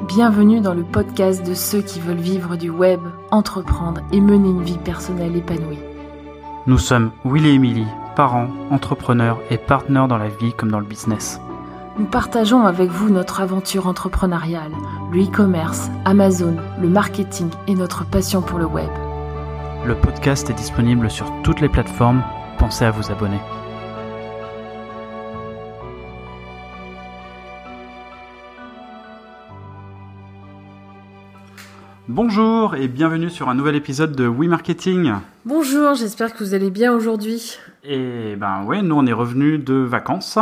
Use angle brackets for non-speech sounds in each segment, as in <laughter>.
Bienvenue dans le podcast de ceux qui veulent vivre du web, entreprendre et mener une vie personnelle épanouie. Nous sommes Will et Emily, parents, entrepreneurs et partenaires dans la vie comme dans le business. Nous partageons avec vous notre aventure entrepreneuriale, le e-commerce, Amazon, le marketing et notre passion pour le web. Le podcast est disponible sur toutes les plateformes. Pensez à vous abonner. Bonjour et bienvenue sur un nouvel épisode de We Marketing. Bonjour, j'espère que vous allez bien aujourd'hui. Et ben ouais, nous on est revenus de vacances.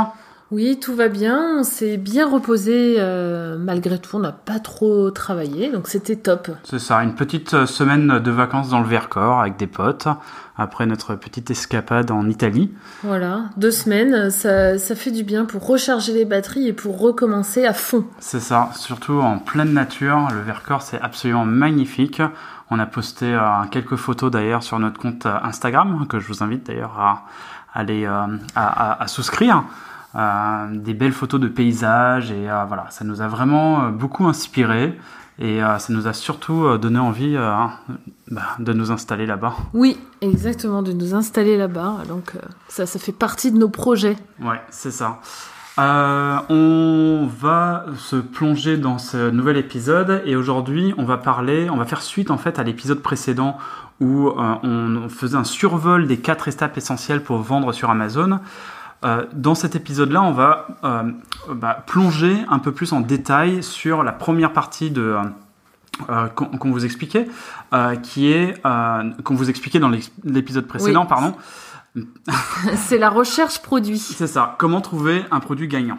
Oui, tout va bien, on s'est bien reposé euh, malgré tout, on n'a pas trop travaillé, donc c'était top. C'est ça, une petite semaine de vacances dans le Vercors avec des potes, après notre petite escapade en Italie. Voilà, deux semaines, ça, ça fait du bien pour recharger les batteries et pour recommencer à fond. C'est ça, surtout en pleine nature, le Vercors c'est absolument magnifique. On a posté euh, quelques photos d'ailleurs sur notre compte euh, Instagram, que je vous invite d'ailleurs à aller euh, à, à, à souscrire. Euh, des belles photos de paysages et euh, voilà, ça nous a vraiment euh, beaucoup inspiré et ça nous a surtout donné envie euh, bah, de nous installer là-bas. Oui, exactement, de nous installer là-bas, donc ça, ça fait partie de nos projets. Ouais, c'est ça. Euh, on va se plonger dans ce nouvel épisode et aujourd'hui on va parler, on va faire suite en fait à l'épisode précédent où euh, on faisait un survol des quatre étapes essentielles pour vendre sur Amazon. Euh, dans cet épisode-là, on va euh, bah, plonger un peu plus en détail sur la première partie de euh, qu'on vous expliquait, qui est qu'on vous expliquait dans l'épisode précédent, Oui. pardon. <laughs> c'est la recherche produit. C'est ça. Comment trouver un produit gagnant.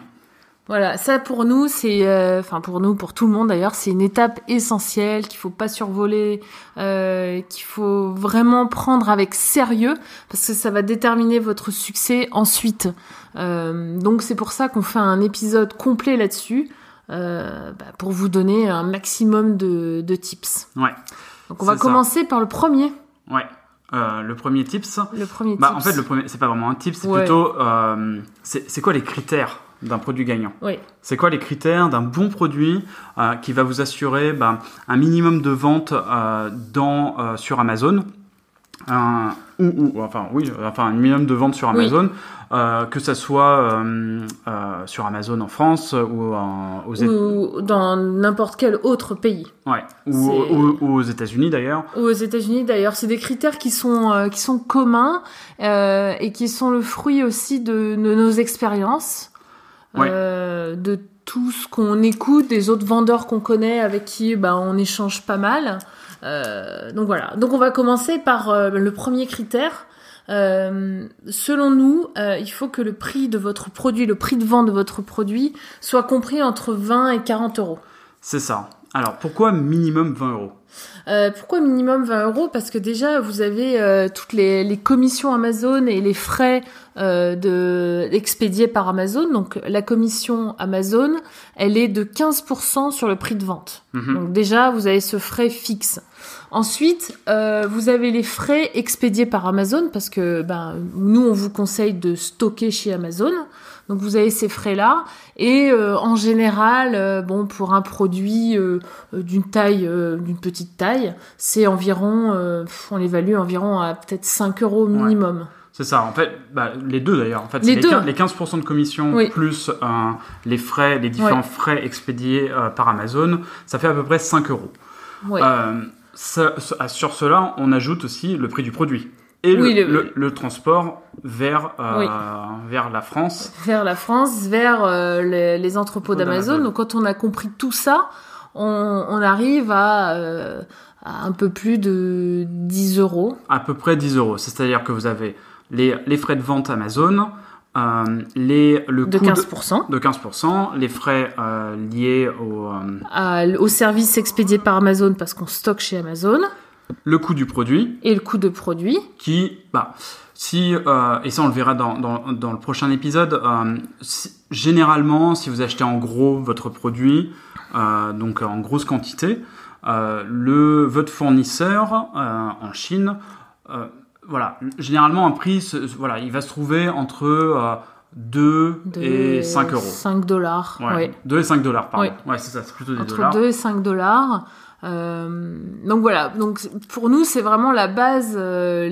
Voilà, ça pour nous, c'est, euh, enfin pour nous, pour tout le monde d'ailleurs, c'est une étape essentielle qu'il faut pas survoler, euh, qu'il faut vraiment prendre avec sérieux parce que ça va déterminer votre succès ensuite. Euh, donc c'est pour ça qu'on fait un épisode complet là-dessus bah, pour vous donner un maximum de, de tips. Ouais. Donc on va ça. commencer par le premier. Ouais. Euh, le premier tips. Le premier Bah, en tips. fait, le premier, c'est pas vraiment un tip, c'est Ouais. plutôt, euh, c'est quoi les critères d'un produit gagnant Oui. C'est quoi les critères d'un bon produit euh, qui va vous assurer bah, un minimum de ventes euh, dans euh, sur Amazon? Un- ou, ou enfin oui, enfin un minimum de ventes sur. Amazon, que ça soit sur Amazon en France ou en- aux Ou dans n'importe quel autre pays. ouais, ou, ou- ou aux États-Unis d'ailleurs. Aux États-Unis, d'ailleurs, c'est des critères qui sont qui sont communs et qui sont le fruit aussi de, de nos expériences, Ouais. euh, de tout ce qu'on écoute, des autres vendeurs qu'on connaît avec qui bah, on échange pas mal. Euh, donc voilà. Donc on va commencer par euh, le premier critère. Euh, selon nous, il faut que le prix de votre produit, le prix de vente de votre produit, soit compris entre 20 et 40 euros. C'est ça. Alors pourquoi minimum 20 euros? Euh, pourquoi minimum 20 euros? Parce que déjà, vous avez euh, toutes les, les commissions Amazon et les frais euh, de, expédiés par Amazon. Donc, la commission Amazon, elle est de 15% sur le prix de vente. Mhm. Donc, déjà, vous avez ce frais fixe. Ensuite, euh, vous avez les frais expédiés par Amazon parce que ben, nous, on vous conseille de stocker chez Amazon. Donc, vous avez ces frais-là. Et euh, en général, euh, bon, pour un produit euh, d'une taille, d'une petite taille, c'est environ, on l'évalue environ à peut-être 5 euros minimum. C'est ça, en fait, bah, les deux d'ailleurs. En fait, Les deux. 15%, les 15% de commission Oui. plus les frais, les différents Ouais. frais expédiés par Amazon, ça fait à peu près 5 euros. Ouais. Ça- ça- sur cela, on ajoute aussi le prix du produit et Oui, le, le- le- le transport vers, euh, Oui. vers la France. Vers la France, vers euh, les, les entrepôts d'Amazon. Donc, quand on a compris tout ça, on, on arrive à, euh, à un peu plus de 10 euros. À peu près 10 euros. C'est-à-dire que vous avez les, les frais de vente Amazon, les, le De coût 15%. de 15%, les frais liés au, euh, à- au service expédié par Amazon parce qu'on stocke chez Amazon. Le coût du produit, Et le coût de produit. qui, bah, si, euh, et ça on le verra dans, dans, dans le prochain épisode, euh, si- généralement, si vous achetez en gros votre produit, euh, donc en grosse quantité, euh, le, votre fournisseur euh, en Chine, euh, voilà, généralement un prix, se- voilà, il va se trouver entre euh, 2 De et 5 euros. 5 dollars. Ouais. ouais. 2 et 5 dollars, pardon. Ouais. Ouais, c'est ça, c'est plutôt des Entre dollars. 2 et 5 dollars. Euh, donc voilà, donc pour nous c'est vraiment la base. euh,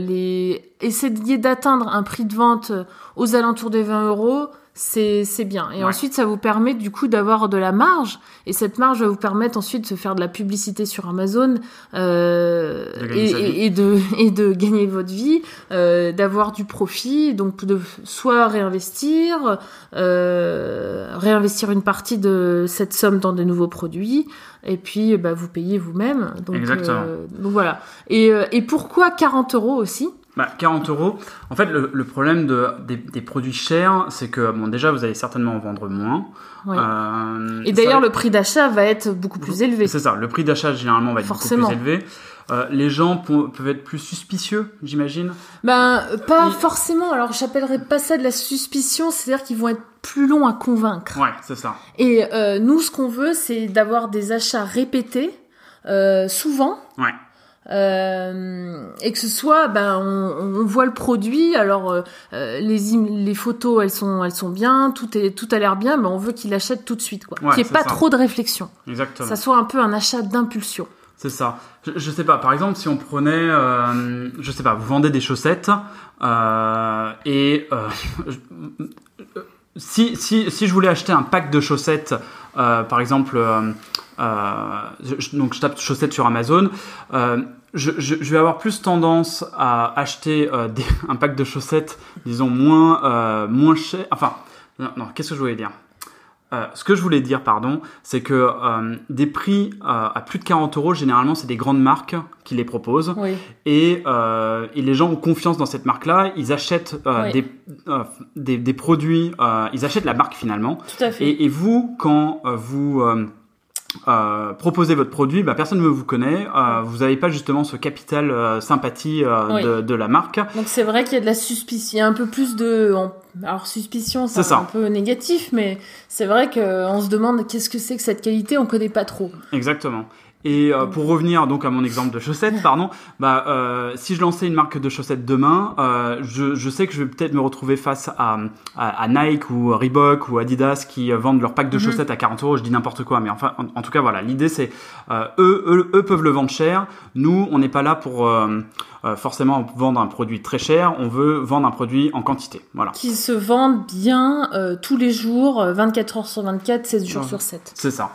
essayer d'atteindre un prix de vente euh, aux alentours des 20 euros, c'est bien. Et Ouais. ensuite ça vous permet du coup d'avoir de la marge. Et cette marge va vous permettre ensuite de faire de la publicité sur Amazon euh, De et, de <laughs> et de gagner votre vie, euh, d'avoir du profit, donc de soit réinvestir, euh, réinvestir une partie de cette somme dans de nouveaux produits et puis bah, vous payez vous-même. Donc, Exactement. euh, donc voilà. Et, euh, et pourquoi 40 euros aussi? Bah, 40 euros. En fait, le, le problème de, des, des produits chers, c'est que, bon, déjà, vous allez certainement en vendre moins. Euh, Et d'ailleurs, va- le prix d'achat va être beaucoup plus élevé. C'est ça, le prix d'achat, généralement, va être Forcément. beaucoup plus élevé. Euh, les gens peuvent être plus suspicieux, j'imagine. Ben, pas forcément. Alors, j'appellerais pas ça de la suspicion, c'est-à-dire qu'ils vont être plus longs à convaincre. Ouais, c'est ça. Et euh, nous, ce qu'on veut, c'est d'avoir des achats répétés, souvent. Ouais. Euh, et que ce soit, ben, on, on voit le produit. Alors, euh, euh, les, photos, elles sont, elles sont bien, tout est, tout a l'air bien, mais on veut qu'il achète tout de suite, quoi. Ouais, Qu'il n'y ait pas ça. trop de réflexion. Exactement. Ça soit un peu un achat d'impulsion. C'est ça. Je, je sais pas, par exemple, si on prenait, euh, je sais pas, vous vendez des chaussettes et <laughs> si, si, si je voulais acheter un pack de chaussettes, euh, par exemple, euh, euh, donc je tape chaussettes sur Amazon, euh, je, je, je vais avoir plus tendance à acheter euh, des- <laughs> un pack de chaussettes, disons, moins, moins cher. Enfin, non, non qu'est-ce que je voulais dire? Euh, ce que je voulais dire, pardon, c'est que euh, des prix euh, à plus de 40 euros, généralement, c'est des grandes marques qui les proposent. Oui. Et, euh, et les gens ont confiance dans cette marque-là. Ils achètent euh, Oui. des, euh, des, des produits, euh, ils achètent la marque finalement. Tout à fait. Et, et vous, quand euh, vous euh, proposez votre produit, bah, personne ne vous connaît. Euh, vous n'avez pas justement ce capital euh, sympathie Oui. de, de la marque. Donc c'est vrai qu'il y a de la suspicion, il y a un peu plus de, alors suspicion, C'est un peu négatif, mais c'est vrai qu'on se demande qu'est-ce que c'est que cette qualité, on connaît pas trop. Exactement. Et euh, pour revenir donc à mon exemple de chaussettes, pardon, bah euh, si je lançais une marque de chaussettes demain, euh, je, je sais que je vais peut-être me retrouver face à, à, à Nike ou Reebok ou Adidas qui vendent leur pack de Mhm. chaussettes à 40 euros. Je dis n'importe quoi, mais enfin en, en tout cas voilà, l'idée c'est eux, eux eux peuvent le vendre cher. Nous on n'est pas là pour forcément vendre un produit très cher. On veut vendre un produit en quantité. Voilà. Qui se vendent bien tous les jours, euh, 24 heures sur 24, 16 jours Ouais. sur 7. C'est ça.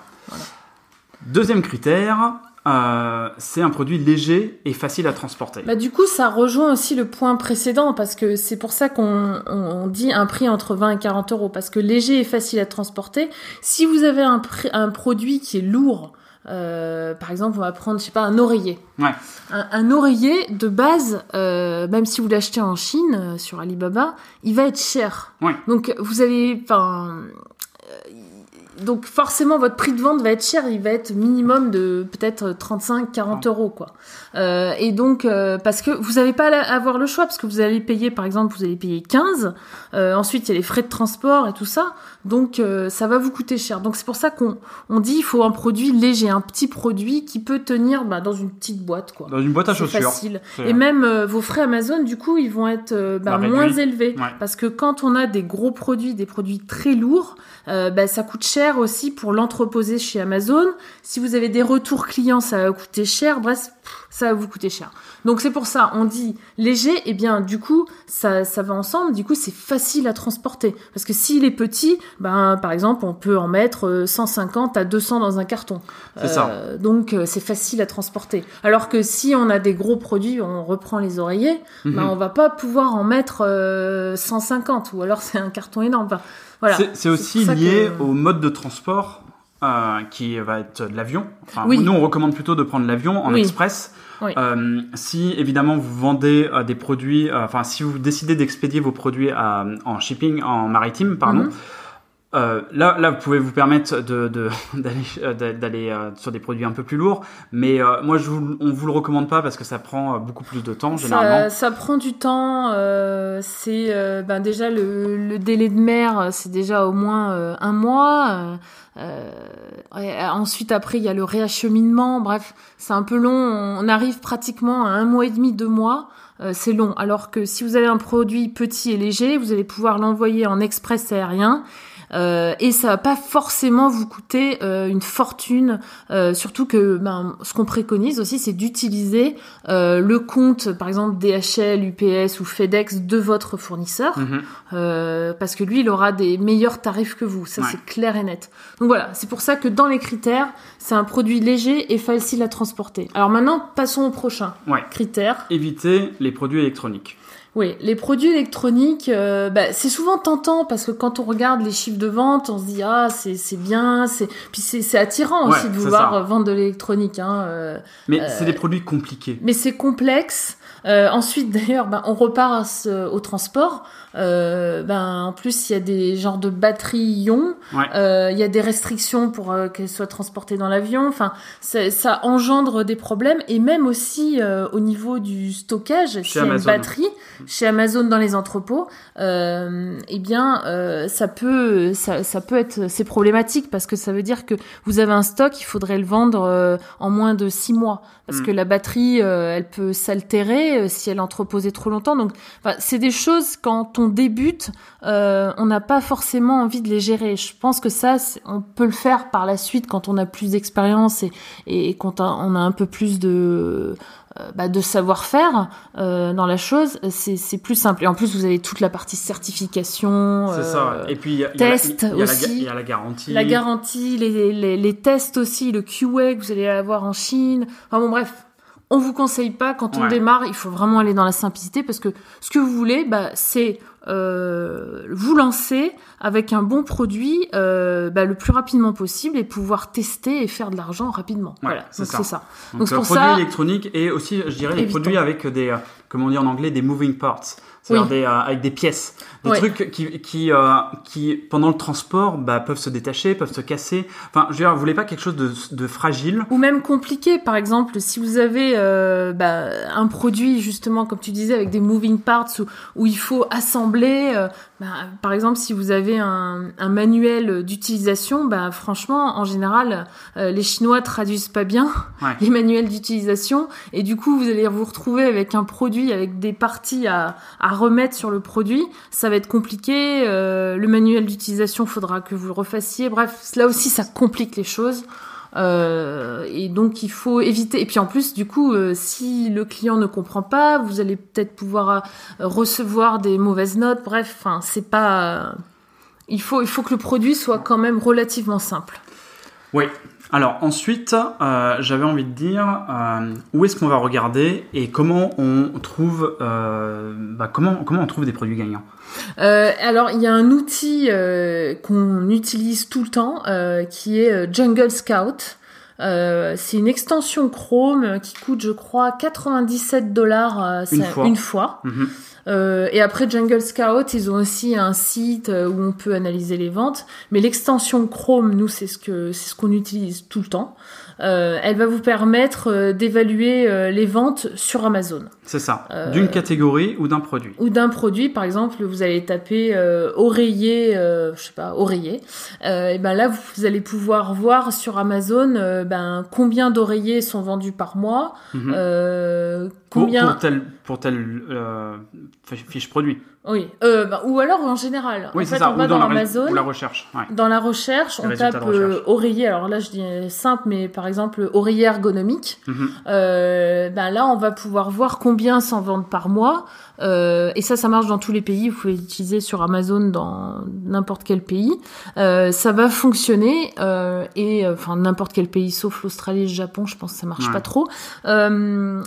Deuxième critère, euh, c'est un produit léger et facile à transporter. Bah, du coup, ça rejoint aussi le point précédent, parce que c'est pour ça qu'on on, dit un prix entre 20 et 40 euros, parce que léger et facile à transporter. Si vous avez un, un produit qui est lourd, euh, par exemple, on va prendre, je sais pas, un oreiller. Ouais. Un, un oreiller, de base, euh, même si vous l'achetez en Chine, euh, sur Alibaba, il va être cher. Ouais. Donc, vous allez, enfin, donc forcément, votre prix de vente va être cher. Il va être minimum de peut-être 35-40 euros, quoi. Euh, et donc, euh, parce que vous n'allez pas la- avoir le choix, parce que vous allez payer, par exemple, vous allez payer 15. euh, ensuite, il y a les frais de transport et tout ça. Donc, euh, ça va vous coûter cher. Donc, c'est pour ça qu'on on dit il faut un produit léger, un petit produit qui peut tenir bah, dans une petite boîte, quoi. Dans une boîte à chaussures. facile. Et même euh, vos frais Amazon, du coup, ils vont être euh, bah, Bah, moins élevés. Ouais. Parce que quand on a des gros produits, des produits très lourds, euh, bah, ça coûte cher aussi pour l'entreposer chez Amazon. Si vous avez des retours clients, ça va coûter cher. Bref, ça va vous coûter cher. Donc c'est pour ça, on dit léger, et bien du coup, ça, ça va ensemble. Du coup, c'est facile à transporter. Parce que s'il est petit, ben, par exemple, on peut en mettre euh, 150 à 200 dans un carton. C'est ça. Euh, donc euh, c'est facile à transporter. Alors que si on a des gros produits, on reprend les oreillers, Mhm. ben, on va pas pouvoir en mettre euh, 150 ou alors c'est un carton énorme. Enfin, voilà. C'est- aussi lié que- au mode de transport euh, qui va être de l'avion. Enfin, Oui. Nous, on recommande plutôt de prendre l'avion en Oui. express. Oui. Euh, si évidemment vous vendez euh, des produits, euh, enfin si vous décidez d'expédier vos produits à- en shipping, en maritime, pardon, Mhm. Euh, là, là, vous pouvez vous permettre de, de- <laughs> d'aller euh, euh, sur des produits un peu plus lourds, mais euh, moi, je vous, on vous le recommande pas parce que ça prend beaucoup plus de temps généralement. Ça, ça prend du temps. c'est ben déjà le, le délai de mer, c'est déjà au moins un mois. ensuite, après, il y a le réacheminement. Bref, c'est un peu long. On arrive pratiquement à un mois et demi, deux mois. Euh, c'est long. Alors que si vous avez un produit petit et léger, vous allez pouvoir l'envoyer en express aérien. Euh, et ça va pas forcément vous coûter euh, une fortune, euh, surtout que ben, ce qu'on préconise aussi, c'est d'utiliser euh, le compte, par exemple DHL, UPS ou FedEx de votre fournisseur, Mhm. euh, parce que lui, il aura des meilleurs tarifs que vous. Ça, Ouais. c'est clair et net. Donc voilà, c'est pour ça que dans les critères, c'est un produit léger et facile à transporter. Alors maintenant, passons au prochain Ouais. critère. Éviter les produits électroniques. Oui, les produits électroniques, euh, bah, c'est souvent tentant parce que quand on regarde les chiffres de vente, on se dit ah c'est c'est bien, c'est puis c'est c'est attirant Ouais, aussi de vouloir ça. euh, vendre de l'électronique. Hein, euh, Mais c'est des produits compliqués. mais c'est complexe. Euh, ensuite, d'ailleurs, ben, on repart au transport. Euh, ben, en plus, il y a des genres de batteries ions. Ouais. Euh, Il y a des restrictions pour euh, qu'elles soient transportées dans l'avion. Enfin, ça, ça engendre des problèmes. Et même aussi euh, au niveau du stockage, y a une batterie chez Amazon dans les entrepôts, euh, eh bien, euh, ça peut, ça, ça peut être, c'est problématique parce que ça veut dire que vous avez un stock, il faudrait le vendre euh, en moins de six mois parce Mm. que la batterie, elle peut s'altérer si elle est entreposée trop longtemps. Donc, c'est des choses quand on débute, euh, on n'a pas forcément envie de les gérer. Je pense que ça, on peut le faire par la suite quand on a plus d'expérience et, et quand on a un peu plus de euh, bah, de savoir-faire euh, dans la chose, c'est plus simple. Et en plus, vous avez toute la partie certification, C'est euh, ça. Et puis il y a, il y a la- test aussi. il y a la garantie. la garantie, les, les, les tests aussi, le QA que vous allez avoir en Chine. Enfin bon, bref. On vous conseille pas quand on Ouais. démarre, il faut vraiment aller dans la simplicité parce que ce que vous voulez, bah, c'est euh, vous lancer avec un bon produit euh, bah, le plus rapidement possible et pouvoir tester et faire de l'argent rapidement. voilà, c'est ça. ça. Donc, Donc, pour produits ça- électroniques et aussi, je dirais, les produits avec des, comment on dit en anglais, des moving parts. C'est-à-dire Oui. des, euh, avec des pièces. Des Ouais. trucs qui, qui, euh, qui, pendant le transport, bah, peuvent se détacher, peuvent se casser. Enfin, je veux dire, vous voulez pas quelque chose de, de fragile? ou même compliqué. Par exemple, si vous avez euh, bah, un produit justement, comme tu disais, avec des moving parts où, où il faut assembler. Bah, par exemple, si vous avez un, un manuel d'utilisation, bah, franchement, en général, euh, les Chinois traduisent pas bien <laughs> Ouais. les manuels d'utilisation et du coup, vous allez vous retrouver avec un produit avec des parties à, à remettre sur le produit. Ça va être compliqué. euh, le manuel d'utilisation, faudra que vous le refassiez. Bref, là aussi, ça complique les choses. Euh, et donc il faut éviter. Et puis en plus, du coup, euh, si le client ne comprend pas, vous allez peut-être pouvoir euh, recevoir des mauvaises notes. Bref, enfin, c'est pas. Il faut, il faut que le produit soit quand même relativement simple. Oui. Alors ensuite, euh, j'avais envie de dire euh, où est-ce qu'on va regarder et comment on trouve, euh, bah, comment comment on trouve des produits gagnants. Alors, il y a un outil qu'on utilise tout le temps qui est Jungle Scout. Euh, c'est une extension Chrome qui coûte, je crois, 97 dollars euh, Une fois. Mhm. Euh, et après Jungle Scout, ils ont aussi un site où on peut analyser les ventes. Mais l'extension Chrome, nous, c'est ce que c'est ce qu'on utilise tout le temps. Euh, elle va vous permettre euh, d'évaluer euh, les ventes sur Amazon C'est ça. D'une catégorie ou d'un produit. ou d'un produit. Par exemple, vous allez taper euh, oreiller, euh, je sais pas, oreiller. Euh, et ben là, vous, allez pouvoir voir sur Amazon ben combien d'oreillers sont vendus par mois, Mhm. euh, combien. pour tel pour tel euh, fiche produit. Oui. Euh, ben, ou alors en général. Oui, en fait, ça. on Ou va dans, dans, la, ré- Amazon. ou la recherche. Ouais. Dans la recherche, Les on tape recherche. euh, oreiller. Alors là, je dis simple, mais par exemple oreiller ergonomique. Euh, ben là, on va pouvoir voir combien s'en vendent par mois. Euh, et ça, ça marche dans tous les pays. Vous pouvez l'utiliser sur Amazon dans n'importe quel pays. Euh, ça va fonctionner. Euh, et enfin n'importe quel pays, sauf l'Australie et le Japon, je pense que ça marche Ouais. pas trop. Euh,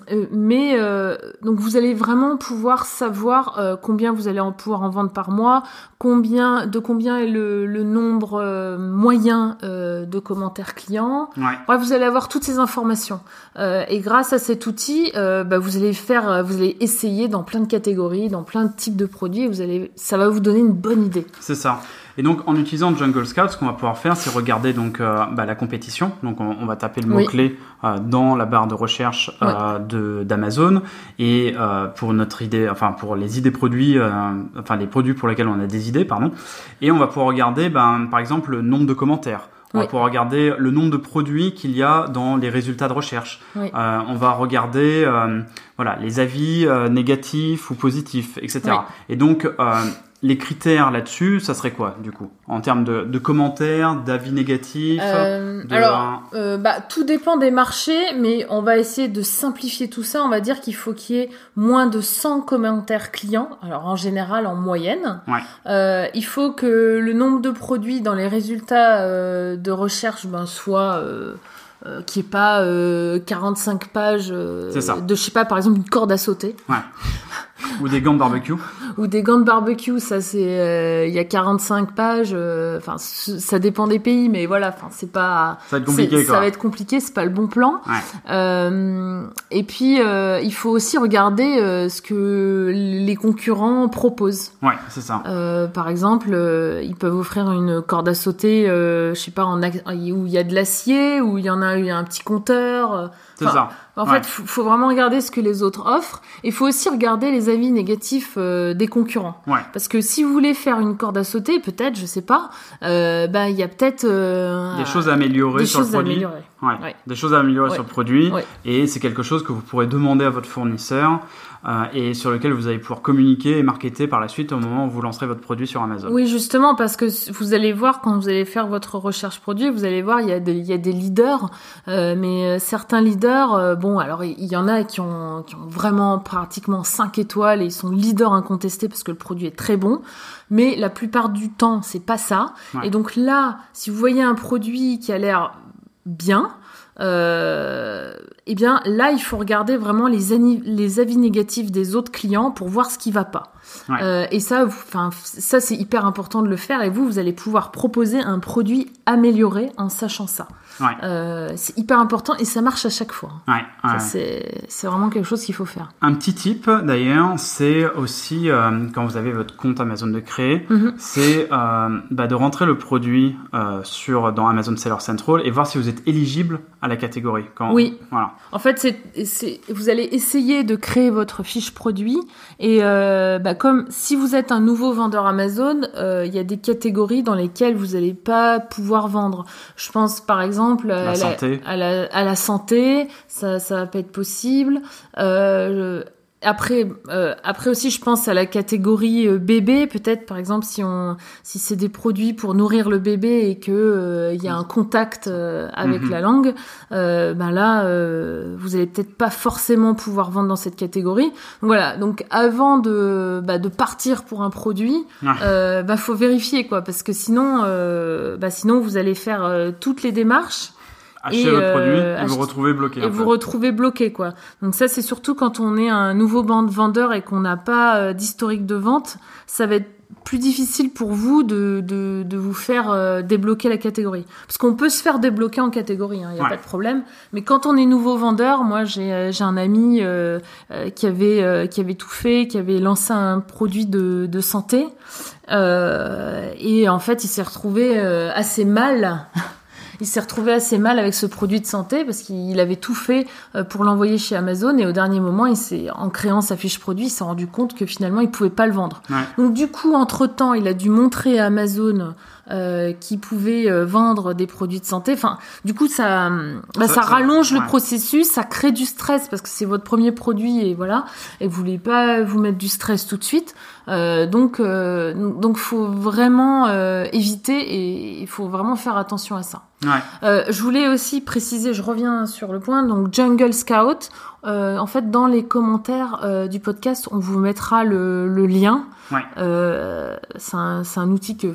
mais euh, donc vous allez vraiment pouvoir savoir euh, combien vous allez en pouvoir en vendre par mois, combien de combien est le, le nombre euh, moyen de commentaires clients. Ouais. Bref, vous allez avoir toutes ces informations. Et grâce à cet outil, bah, vous allez faire, vous allez essayer dans plein de catégories, dans plein de types de produits. Et vous allez, ça va vous donner une bonne idée. C'est ça. Et donc, en utilisant Jungle Scout, ce qu'on va pouvoir faire, c'est regarder donc euh, bah, la compétition. Donc, on, on va taper le Oui. mot-clé euh, dans la barre de recherche euh, de d'Amazon. Et pour notre idée, enfin, pour les idées produits, enfin, les produits pour lesquels on a des idées, pardon. Et on va pouvoir regarder, ben, par exemple, le nombre de commentaires. On va pouvoir regarder le nombre de produits qu'il y a dans les résultats de recherche. Oui. Euh, on va regarder euh, voilà, les avis euh, négatifs ou positifs, etc. Oui. Et donc, les critères là-dessus, ça serait quoi, du coup En termes de, de commentaires, d'avis négatifs Euh, de- alors, euh, bah, tout dépend des marchés, mais on va essayer de simplifier tout ça. On va dire qu'il faut qu'il y ait moins de 100 commentaires clients. Alors, en général, en moyenne. Ouais. Euh, il faut que le nombre de produits dans les résultats euh, de recherche ben, soit... Euh, euh, qui est pas euh, 45 pages euh, de je sais pas par exemple une corde à sauter <laughs> Ou des gants de barbecue ou des gants de barbecue ça c'est euh, il y a 45 pages euh, enfin ça dépend des pays mais voilà enfin c'est pas Ça va être compliqué, quoi. ça va être compliqué c'est pas le bon plan Ouais. euh, et puis il faut aussi regarder ce que les concurrents proposent Ouais, c'est ça. par exemple, ils peuvent offrir une corde à sauter, je sais pas, en où il y a de l'acier, où il y en a, il y a un petit compteur. C'est Enfin, ça. En Ouais. fait, faut, faut vraiment regarder ce que les autres offrent. Il faut aussi regarder les avis négatifs euh, des concurrents. Ouais. Parce que si vous voulez faire une corde à sauter, peut-être, je sais pas, euh, bah il y a peut-être euh, Des choses à améliorer des sur choses le à produit. améliorer. Ouais. Ouais. Des choses à améliorer sur le produit. Et c'est quelque chose que vous pourrez demander à votre fournisseur euh, et sur lequel vous allez pouvoir communiquer et marketer par la suite au moment où vous lancerez votre produit sur Amazon. Oui, justement, parce que vous allez voir quand vous allez faire votre recherche produit, vous allez voir il y a des, il y a des leaders, euh, mais euh, certains leaders, euh, bon, alors il il y en a qui ont, qui ont vraiment pratiquement 5 étoiles et ils sont leaders incontestés parce que le produit est très bon, mais la plupart du temps c'est pas ça. Ouais. Et donc là, si vous voyez un produit qui a l'air bien, euh, eh bien là il faut regarder vraiment les, les avis négatifs des autres clients pour voir ce qui va pas. Ouais. Euh, et ça, enfin ça c'est hyper important de le faire et vous vous allez pouvoir proposer un produit amélioré en sachant ça. Ouais. Euh, c'est hyper important et ça marche à chaque fois. Ouais, c'est vraiment quelque chose qu'il faut faire. Un petit tip d'ailleurs, c'est aussi euh, quand vous avez votre compte Amazon de créer, Mhm. c'est euh, bah, de rentrer le produit sur dans Amazon Seller Central et voir si vous êtes éligible à la catégorie. Quand, Oui. Voilà. En fait, c'est, vous allez essayer de créer votre fiche produit et bah, comme si vous êtes un nouveau vendeur Amazon, il y a des catégories dans lesquelles vous n'allez pas pouvoir vendre. Je pense par exemple à La santé. à la, à la santé, ça, ça va pas être possible. Euh, après, euh, après aussi, je pense à la catégorie euh, bébé. Peut-être, par exemple, si on, si c'est des produits pour nourrir le bébé et que euh, il y a un contact euh, avec Mhm. la langue, euh, ben là, euh, vous allez peut-être pas forcément pouvoir vendre dans cette catégorie. Donc, voilà. Donc, avant de, bah, de partir pour un produit, euh, bah, faut vérifier quoi, parce que sinon, euh, bah, sinon vous allez faire toutes les démarches Achetez Et, votre euh, produit et vous acheter- retrouvez bloqué. et vous retrouvez bloqué quoi. Donc ça c'est surtout quand on est un nouveau band vendeur et qu'on n'a pas euh, d'historique de vente, ça va être plus difficile pour vous de, de, de vous faire euh, débloquer la catégorie. Parce qu'on peut se faire débloquer en catégorie, il n'y a Ouais. pas de problème. Mais quand on est nouveau vendeur, moi j'ai euh, j'ai un ami euh, euh, qui, avait, euh, qui avait tout fait, qui avait lancé un produit de, de santé. Euh, et en fait il s'est retrouvé euh, assez mal. Il s'est retrouvé assez mal avec ce produit de santé parce qu'il avait tout fait euh, pour l'envoyer chez Amazon et au dernier moment, il s'est, en créant sa fiche produit, il s'est rendu compte que finalement, il pouvait pas le vendre. Ouais. Donc du coup, entre temps, il a dû montrer à Amazon euh, qu'il pouvait euh, vendre des produits de santé. Enfin, du coup, ça, hum, bah, Ça- ça, ça- rallonge le processus, ça crée du stress parce que c'est votre premier produit et voilà, et vous voulez pas vous mettre du stress tout de suite. Euh, donc, euh, donc, faut vraiment euh, éviter et il faut vraiment faire attention à ça. Ouais. Euh, je voulais aussi préciser, je reviens sur le point, donc Jungle Scout, euh, en fait dans les commentaires euh, du podcast, on vous mettra le, le lien. Ouais. Euh, c'est un, c'est un outil que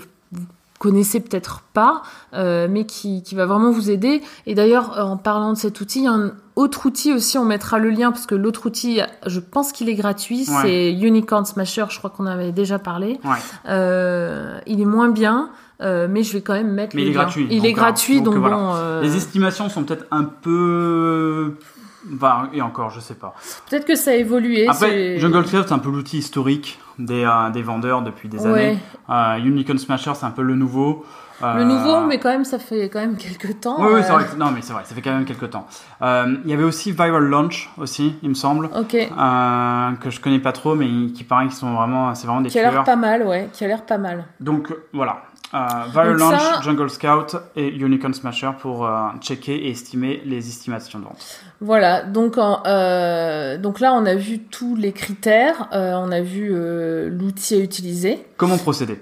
connaissez peut-être pas, euh, mais qui, qui va vraiment vous aider. Et d'ailleurs, euh, en parlant de cet outil, il y a un autre outil aussi, on mettra le lien, parce que l'autre outil, je pense qu'il est gratuit, Ouais. c'est Unicorn Smasher, je crois qu'on avait déjà parlé. Ouais. Euh, il est moins bien, euh, mais je vais quand même mettre Mais le il est lien. gratuit, Il donc, est gratuit, donc, donc, voilà. bon... Les estimations sont peut-être un peu Bah, et encore, je sais pas. Peut-être que ça a évolué. Après, Jungle Scout, c'est un peu l'outil historique des, euh, des vendeurs depuis des Ouais. années. Euh, Unicorn Smasher, c'est un peu le nouveau. Le Euh, nouveau, mais quand même, ça fait quand même <laughs> quelques temps. Oui, oui, euh, c'est vrai. Non, mais c'est vrai, ça fait quand même quelques temps. Euh, Il y avait aussi Viral Launch, aussi, il me semble, Ok. euh, que je connais pas trop, mais qui paraît qu'ils sont vraiment, c'est vraiment des Qui a l'air pas mal, ouais. Qui a l'air pas mal. Donc euh, voilà, euh, Viral Launch, ça- Jungle Scout et Unicorn Smasher pour euh, checker et estimer les estimations de vente. Voilà, donc, en, euh, donc là, on a vu tous les critères, euh, on a vu euh, l'outil à utiliser. Comment procéder?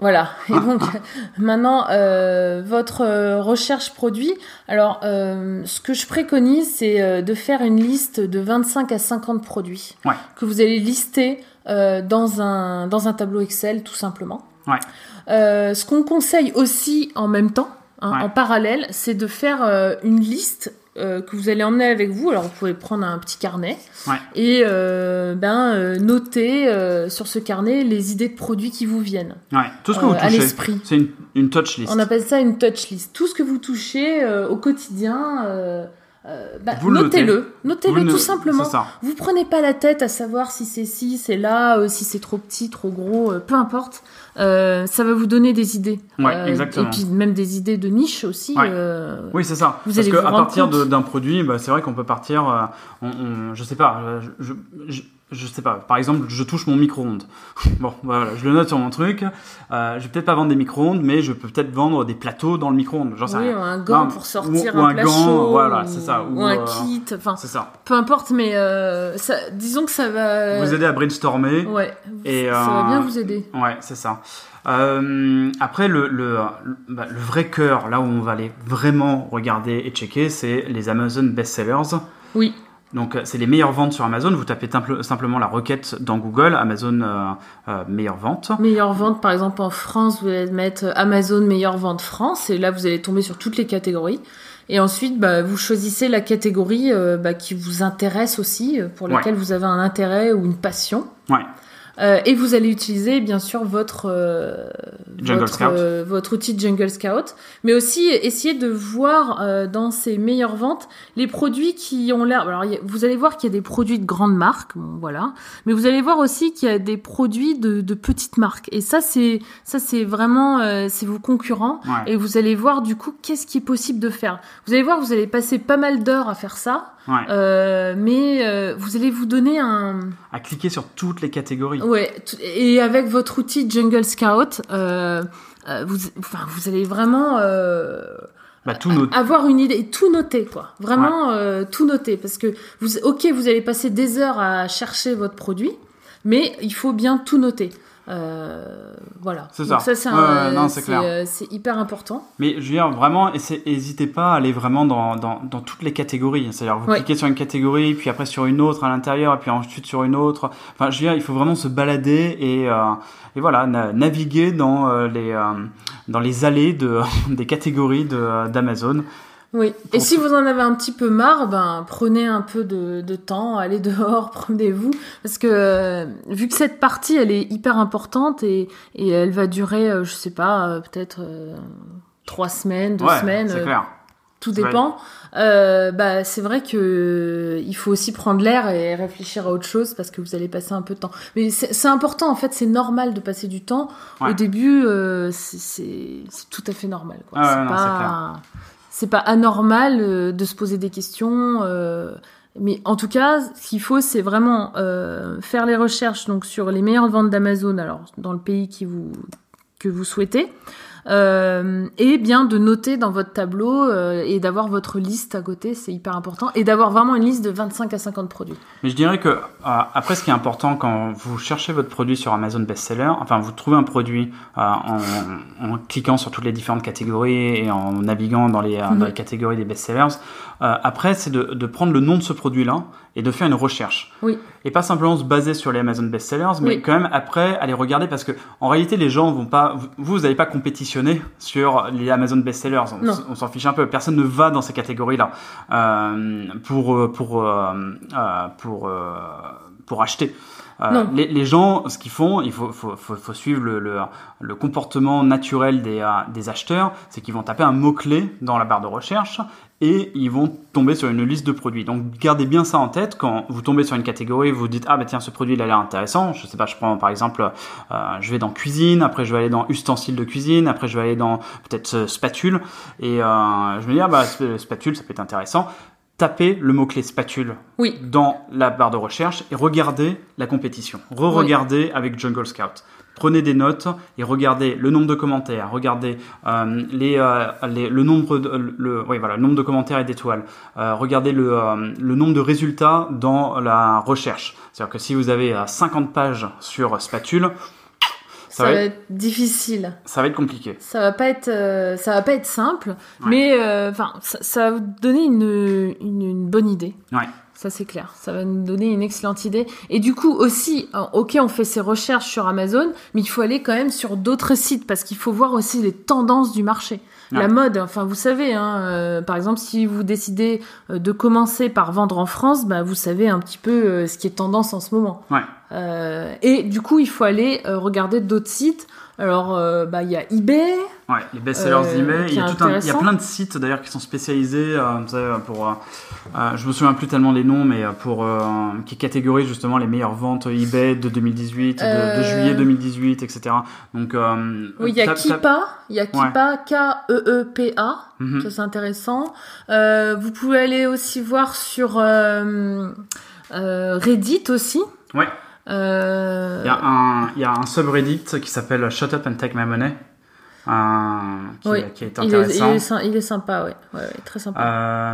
Voilà, et donc <laughs> maintenant, euh, votre euh, recherche produit. Alors, euh, ce que je préconise, c'est euh, de faire une liste de 25 à 50 produits Ouais. que vous allez lister euh, dans, un, dans un tableau Excel, tout simplement. Ouais. Euh, ce qu'on conseille aussi en même temps, hein, Ouais. en parallèle, c'est de faire euh, une liste euh, que vous allez emmener avec vous. Alors, vous pouvez prendre un petit carnet Ouais. et euh, ben, euh, noter sur ce carnet les idées de produits qui vous viennent Ouais, tout ce que vous à touchez, l'esprit. c'est une, une touch list. On appelle ça une touch list. Tout ce que vous touchez au quotidien, euh, bah, notez. notez-le. Notez-le ne- tout simplement. Vous prenez pas la tête à savoir si c'est ci, c'est là, euh, si c'est trop petit, trop gros, euh, peu importe. Euh, ça va vous donner des idées. Ouais, exactement. Et puis même des idées de niche aussi. Ouais. Oui, c'est ça. Vous Parce allez que vous à rendre partir d'un produit, bah, c'est vrai qu'on peut partir. euh, on, on- je sais pas. Je, je, je sais pas. Par exemple, je touche mon micro-ondes. <laughs> bon, voilà, je le note sur mon truc. Euh, je vais peut-être pas vendre des micro-ondes, mais je peux peut-être vendre des plateaux dans le micro-ondes. J'en sais oui, rien. ou un gant Non, pour sortir ou- ou un, un plat gant, chaud, voilà, ou- c'est ça, Ou, ou, un euh, kit, enfin, C'est ça. peu importe, mais euh, ça, disons que ça va. Vous aider à brainstormer. Ouais, Et, ça va bien vous aider. Ouais, c'est ça. Après, le, le, le, bah, le vrai cœur, là où on va aller vraiment regarder et checker, c'est les Amazon Bestsellers. Oui. Donc, euh, c'est les meilleures ventes sur Amazon. Vous tapez simple- simplement la requête dans Google, Amazon euh, euh, meilleures ventes. Meilleure vente, par exemple, en France, vous allez mettre Amazon meilleure vente France, et là, vous allez tomber sur toutes les catégories. Et ensuite, bah, vous choisissez la catégorie euh, bah, qui vous intéresse aussi, euh, pour Ouais. laquelle vous avez un intérêt ou une passion. Ouais. Euh, et vous allez utiliser bien sûr votre euh, Jungle votre, Scout. euh, votre outil Jungle Scout, mais aussi essayer de voir euh, dans ces meilleures ventes les produits qui ont l'air. Alors a- vous allez voir qu'il y a des produits de grandes marques, bon, voilà, mais vous allez voir aussi qu'il y a des produits de, de petites marques. Et ça c'est ça c'est vraiment euh, c'est vos concurrents. Ouais. Et vous allez voir du coup qu'est-ce qui est possible de faire. Vous allez voir, vous allez passer pas mal d'heures à faire ça, Ouais. euh, mais euh, vous allez vous donner un À cliquer sur toutes les catégories. Ouais, et avec votre outil Jungle Scout, euh, vous, enfin, vous allez vraiment Bah, tout notre... avoir une idée, tout noter, quoi. Vraiment tout noter, parce que vous, ok, vous allez passer des heures à chercher votre produit, mais il faut bien tout noter. Euh, voilà. C'est ça. c'est clair. euh, c'est hyper important. Mais je veux dire, vraiment, n'hésitez pas à aller vraiment dans, dans, dans toutes les catégories. C'est-à-dire, vous Ouais. cliquez sur une catégorie, puis après sur une autre à l'intérieur, et puis ensuite sur une autre. Enfin, je veux dire, il faut vraiment se balader et, euh, et voilà, na- naviguer dans, les, dans les allées de, <laughs> des catégories de- Oui. Et si vous en avez un petit peu marre, ben prenez un peu de, de temps, allez <laughs> dehors, prenez-vous, parce que euh, vu que cette partie elle est hyper importante et, et elle va durer, euh, je sais pas, euh, peut-être euh, trois semaines, deux ouais, semaines, c'est clair. tout dépend. Bah c'est vrai que il faut aussi prendre l'air et réfléchir à autre chose parce que vous allez passer un peu de temps. Mais c'est important en fait, c'est normal de passer du temps. Ouais. Au début, c'est- tout à fait normal. quoi. Ah c'est pas. C'est pas anormal euh, de se poser des questions. euh, mais en tout cas, ce qu'il faut, c'est vraiment euh, faire les recherches donc sur les meilleures ventes d'Amazon, dans le pays que vous souhaitez, euh, et bien de noter dans votre tableau euh, et d'avoir votre liste à côté, c'est hyper important, et d'avoir vraiment une liste de 25 à 50 produits. Mais je dirais que, euh, après, ce qui est important quand vous cherchez votre produit sur Amazon Bestseller, enfin, vous trouvez un produit en, en cliquant sur toutes les différentes catégories et en naviguant dans les, Mhm. dans les catégories des best-sellers, après, c'est de, de prendre le nom de ce produit-là et de faire une recherche. Oui. Et pas simplement se baser sur les Amazon Bestsellers, mais Oui. quand même après aller regarder parce que en réalité les gens vont pas, vous vous n'allez pas compétitionner sur les Amazon Bestsellers. On, s'en fiche un peu. Personne ne va dans ces catégories-là euh, pour euh, pour euh, euh, pour euh, pour acheter. Euh, les, les gens, ce qu'ils font, il faut, faut, faut, faut suivre le, le, le comportement naturel des, euh, des acheteurs, c'est qu'ils vont taper un mot-clé dans la barre de recherche et ils vont tomber sur une liste de produits. Donc gardez bien ça en tête quand vous tombez sur une catégorie, vous dites ah bah tiens ce produit il a l'air intéressant. Je sais pas, je prends par exemple, euh, je vais dans cuisine, après je vais aller dans ustensiles de cuisine, après je vais aller dans peut-être spatule et euh, je me dis ah bah sp- spatule ça peut être intéressant. Tapez le mot clé spatule Oui. dans la barre de recherche et regardez la compétition. Re-regardez avec Jungle Scout. Prenez des notes et regardez le nombre de commentaires, regardez euh, les, euh, les- le nombre de, le, oui, voilà, le nombre de commentaires et d'étoiles, Euh, regardez le, euh, le nombre de résultats dans la recherche. C'est-à-dire que si vous avez euh, 50 pages sur spatule, Ça, ça, va va être, difficile. ça va être compliqué. Ça va pas être, euh, ça va pas être simple, mais euh, enfin, ça, ça va vous donner une, une, une bonne idée. Ouais. Ça c'est clair. Ça va nous donner une excellente idée. Et du coup aussi, euh, ok, on fait ses recherches sur Amazon, mais il faut aller quand même sur d'autres sites parce qu'il faut voir aussi les tendances du marché. La mode, enfin vous savez, hein, euh, par exemple, si vous décidez euh, de commencer par vendre en France, bah, vous savez un petit peu euh, ce qui est tendance en ce moment. Ouais. Euh, et du coup, il faut aller regarder d'autres sites. Alors, euh, bah, il y a eBay. Ouais, les best-sellers Euh, d'eBay. Il y, a tout un- il y a plein de sites d'ailleurs qui sont spécialisés euh, vous savez, pour. je me souviens plus tellement les noms, mais pour qui catégorisent justement les meilleures ventes eBay de 2018, de- de, juillet 2018, etc. Donc. Oui, il y a Kipa. Il y a Kipa, K-E-E-P-A. Mhm. Ça, c'est intéressant. Vous pouvez aller aussi voir sur Reddit aussi. Ouais. Euh, Il y a un, il y a un subreddit qui s'appelle Shut Up and Take My Money, euh, qui, Oui. qui est il, est, intéressant. il, est, il est sympa, ouais, ouais, très sympa.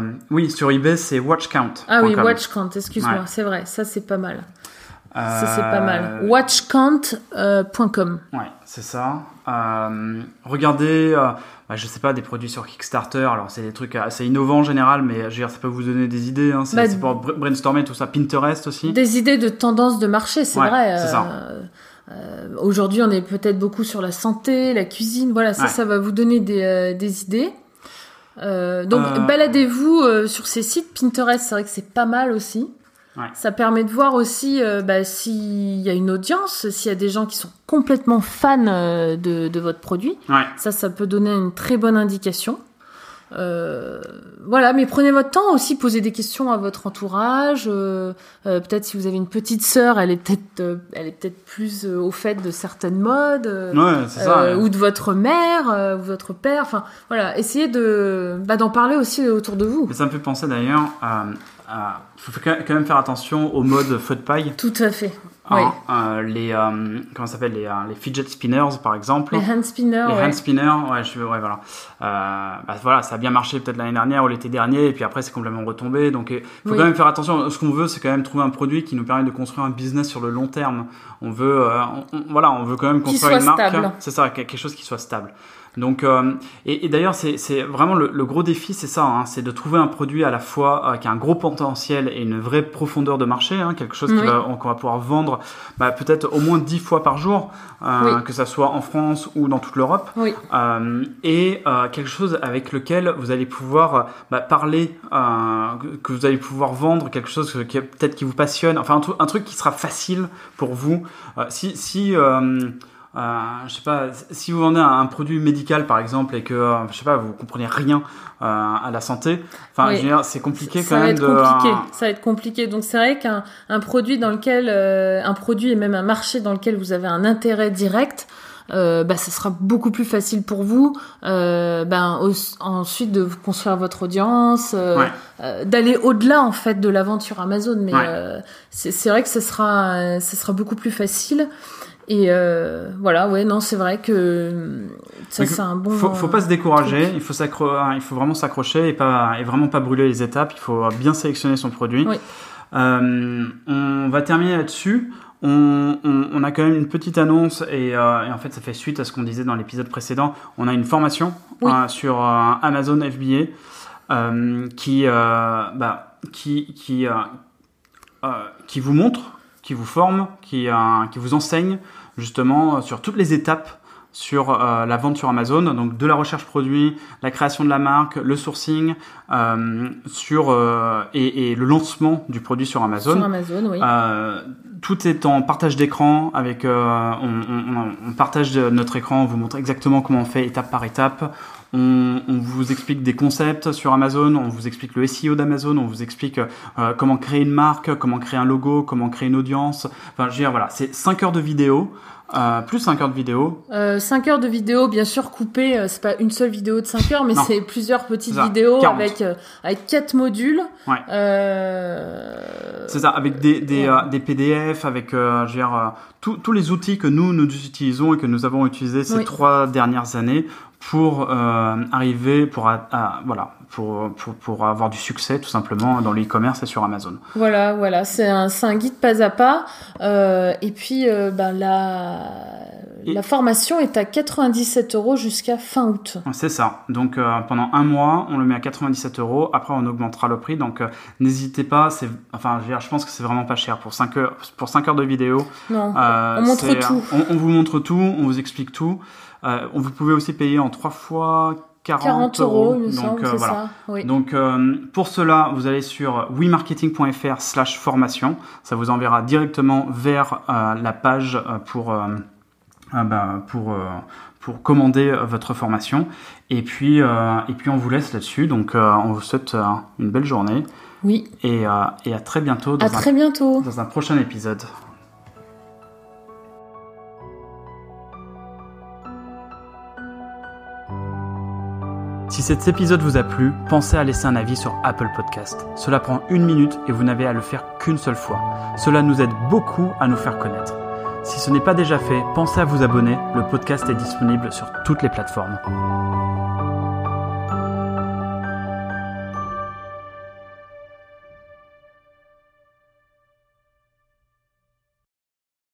Euh, oui, sur eBay, c'est watchcount. ah oui, WatchCount, excuse-moi, Ouais. c'est vrai, ça c'est pas mal. Euh, Ça c'est pas mal. Watchcount.com. Ouais, c'est ça. Euh, regardez, euh, bah, je sais pas, des produits sur Kickstarter. Alors, c'est des trucs assez innovants en général, mais je veux dire, ça peut vous donner des idées. Hein. C'est Bah, c'est pour br- brainstormer tout ça. Pinterest aussi. Des idées de tendance de marché, c'est Ouais, vrai. c'est ça. euh, euh, Aujourd'hui, on est peut-être beaucoup sur la santé, la cuisine. Voilà, ça, Ouais. ça va vous donner des, des idées. Euh, donc, baladez-vous sur ces sites. Pinterest, c'est vrai que c'est pas mal aussi. Ouais. Ça permet de voir aussi euh, bah, s'il y a une audience, s'il y a des gens qui sont complètement fans euh, de, de votre produit. Ouais. Ça, ça peut donner une très bonne indication. Euh, voilà, mais prenez votre temps aussi, posez des questions à votre entourage. euh, euh, peut-être si vous avez une petite sœur, elle est peut-être, elle est peut-être plus au fait de certaines modes, Ouais, c'est ça. ouais. ou de votre mère, ou votre père. Enfin, voilà, essayez de, bah, d'en parler aussi autour de vous. Mais ça me fait penser d'ailleurs à. Il faut quand même faire attention au mode feu de paille. Tout à fait. Oui. Hein, euh, les, euh, comment s'appelle les, euh, les fidget spinners, par exemple. Les hand spinners, Les ouais. hand spinners, ouais, je, ouais, voilà. Bah, voilà, ça a bien marché peut-être l'année dernière ou l'été dernier, et puis après c'est complètement retombé. Donc il faut Oui. quand même faire attention. Ce qu'on veut, c'est quand même trouver un produit qui nous permet de construire un business sur le long terme. On veut, on- on- voilà, on veut quand même construire une marque. C'est ça, quelque chose qui soit stable. Donc, euh, et, et d'ailleurs, c'est vraiment le, le gros défi, c'est ça, hein, c'est de trouver un produit à la fois euh, qui a un gros potentiel et une vraie profondeur de marché, hein, quelque chose Oui. qu'on va pouvoir vendre bah, peut-être au moins 10 fois par jour, euh, Oui. que ça soit en France ou dans toute l'Europe. Oui. Et quelque chose avec lequel vous allez pouvoir bah, parler, que- vous allez pouvoir vendre, quelque chose qui peut-être qui vous passionne, enfin un, tru- un truc qui sera facile pour vous. Si si je sais pas, si vous vendez un, produit médical par exemple et que euh, je sais pas, vous comprenez rien euh, à la santé, enfin Oui. c'est compliqué ça quand va même être de. compliqué. euh, Ça va être compliqué. Donc c'est vrai qu'un un produit dans lequel euh, un produit et même un marché dans lequel vous avez un intérêt direct, euh, bah, ça sera beaucoup plus facile pour vous. Euh, ben au- ensuite de construire votre audience, euh, Ouais. euh, d'aller au-delà en fait de la vente sur Amazon. Mais Ouais. euh, c'est vrai que ce sera euh, ça sera beaucoup plus facile. Et euh, voilà, ouais, non, c'est vrai que euh, ça c'est un bon. faut, faut pas se décourager, truc. il faut, hein, il faut vraiment s'accrocher et, pas, et vraiment pas brûler les étapes. Il faut bien sélectionner son produit. Oui. Euh, on va terminer là-dessus. On, on- on a quand même une petite annonce et, euh, et en fait ça fait suite à ce qu'on disait dans l'épisode précédent. On a une formation Oui. euh, sur Amazon FBA qui, bah, qui, qui, qui vous montre, qui vous forme, qui, euh, qui vous enseigne justement sur toutes les étapes sur euh, la vente sur Amazon, donc de la recherche produit, la création de la marque, le sourcing, euh, sur euh, et, et, le lancement du produit sur Amazon. Sur Amazon, oui. Euh, tout est en partage d'écran avec on, on, on, partage notre écran, on vous montre exactement comment on fait étape par étape. On, on, vous explique des concepts sur Amazon, on vous explique le SEO d'Amazon, on vous explique comment créer une marque, comment créer un logo, comment créer une audience. Enfin, je veux dire, voilà, c'est 5 heures de vidéo euh, plus 5 heures de vidéo. Euh, 5 heures de vidéo, bien sûr coupées, euh, c'est pas une seule vidéo de 5 heures, mais c'est plusieurs petites vidéos avec euh, avec quatre modules. Ouais. Euh... C'est ça, avec des des, ouais. des PDF, avec je veux dire tous les outils que nous nous utilisons et que nous avons utilisés ces oui. trois dernières années pour arriver pour à, à, voilà pour, pour, pour, avoir du succès tout simplement dans l'e-commerce et sur Amazon. Voilà, voilà, c'est un, un, guide pas à pas. Euh, et puis, euh, ben, la, la formation est à 97 euros jusqu'à fin août. C'est ça. Donc euh, pendant un mois, on le met à 97 euros. Après, on augmentera le prix. Donc euh, n'hésitez pas. C'est, enfin, je, pense que c'est vraiment pas cher pour 5 heures, pour 5 heures de vidéo. Non. on montre tout. On, on, vous montre tout. On vous explique tout. vous pouvez aussi payer en 3 fois 40, 40 euros, Donc, semble, euh, voilà. Ça, oui. Donc euh, pour cela, vous allez sur wemarketing.fr slash formation. Ça vous enverra directement vers euh, la page pour, bah, pour, pour commander votre formation. Et puis, et puis on vous laisse là-dessus. Donc on vous souhaite une belle journée. Oui. Et, et à très bientôt. Dans à un, très bientôt. Dans un prochain épisode. Si cet épisode vous a plu, pensez à laisser un avis sur Apple Podcast. Cela prend une minute et vous n'avez à le faire qu'une seule fois. Cela nous aide beaucoup à nous faire connaître. Si ce n'est pas déjà fait, pensez à vous abonner. Le podcast est disponible sur toutes les plateformes.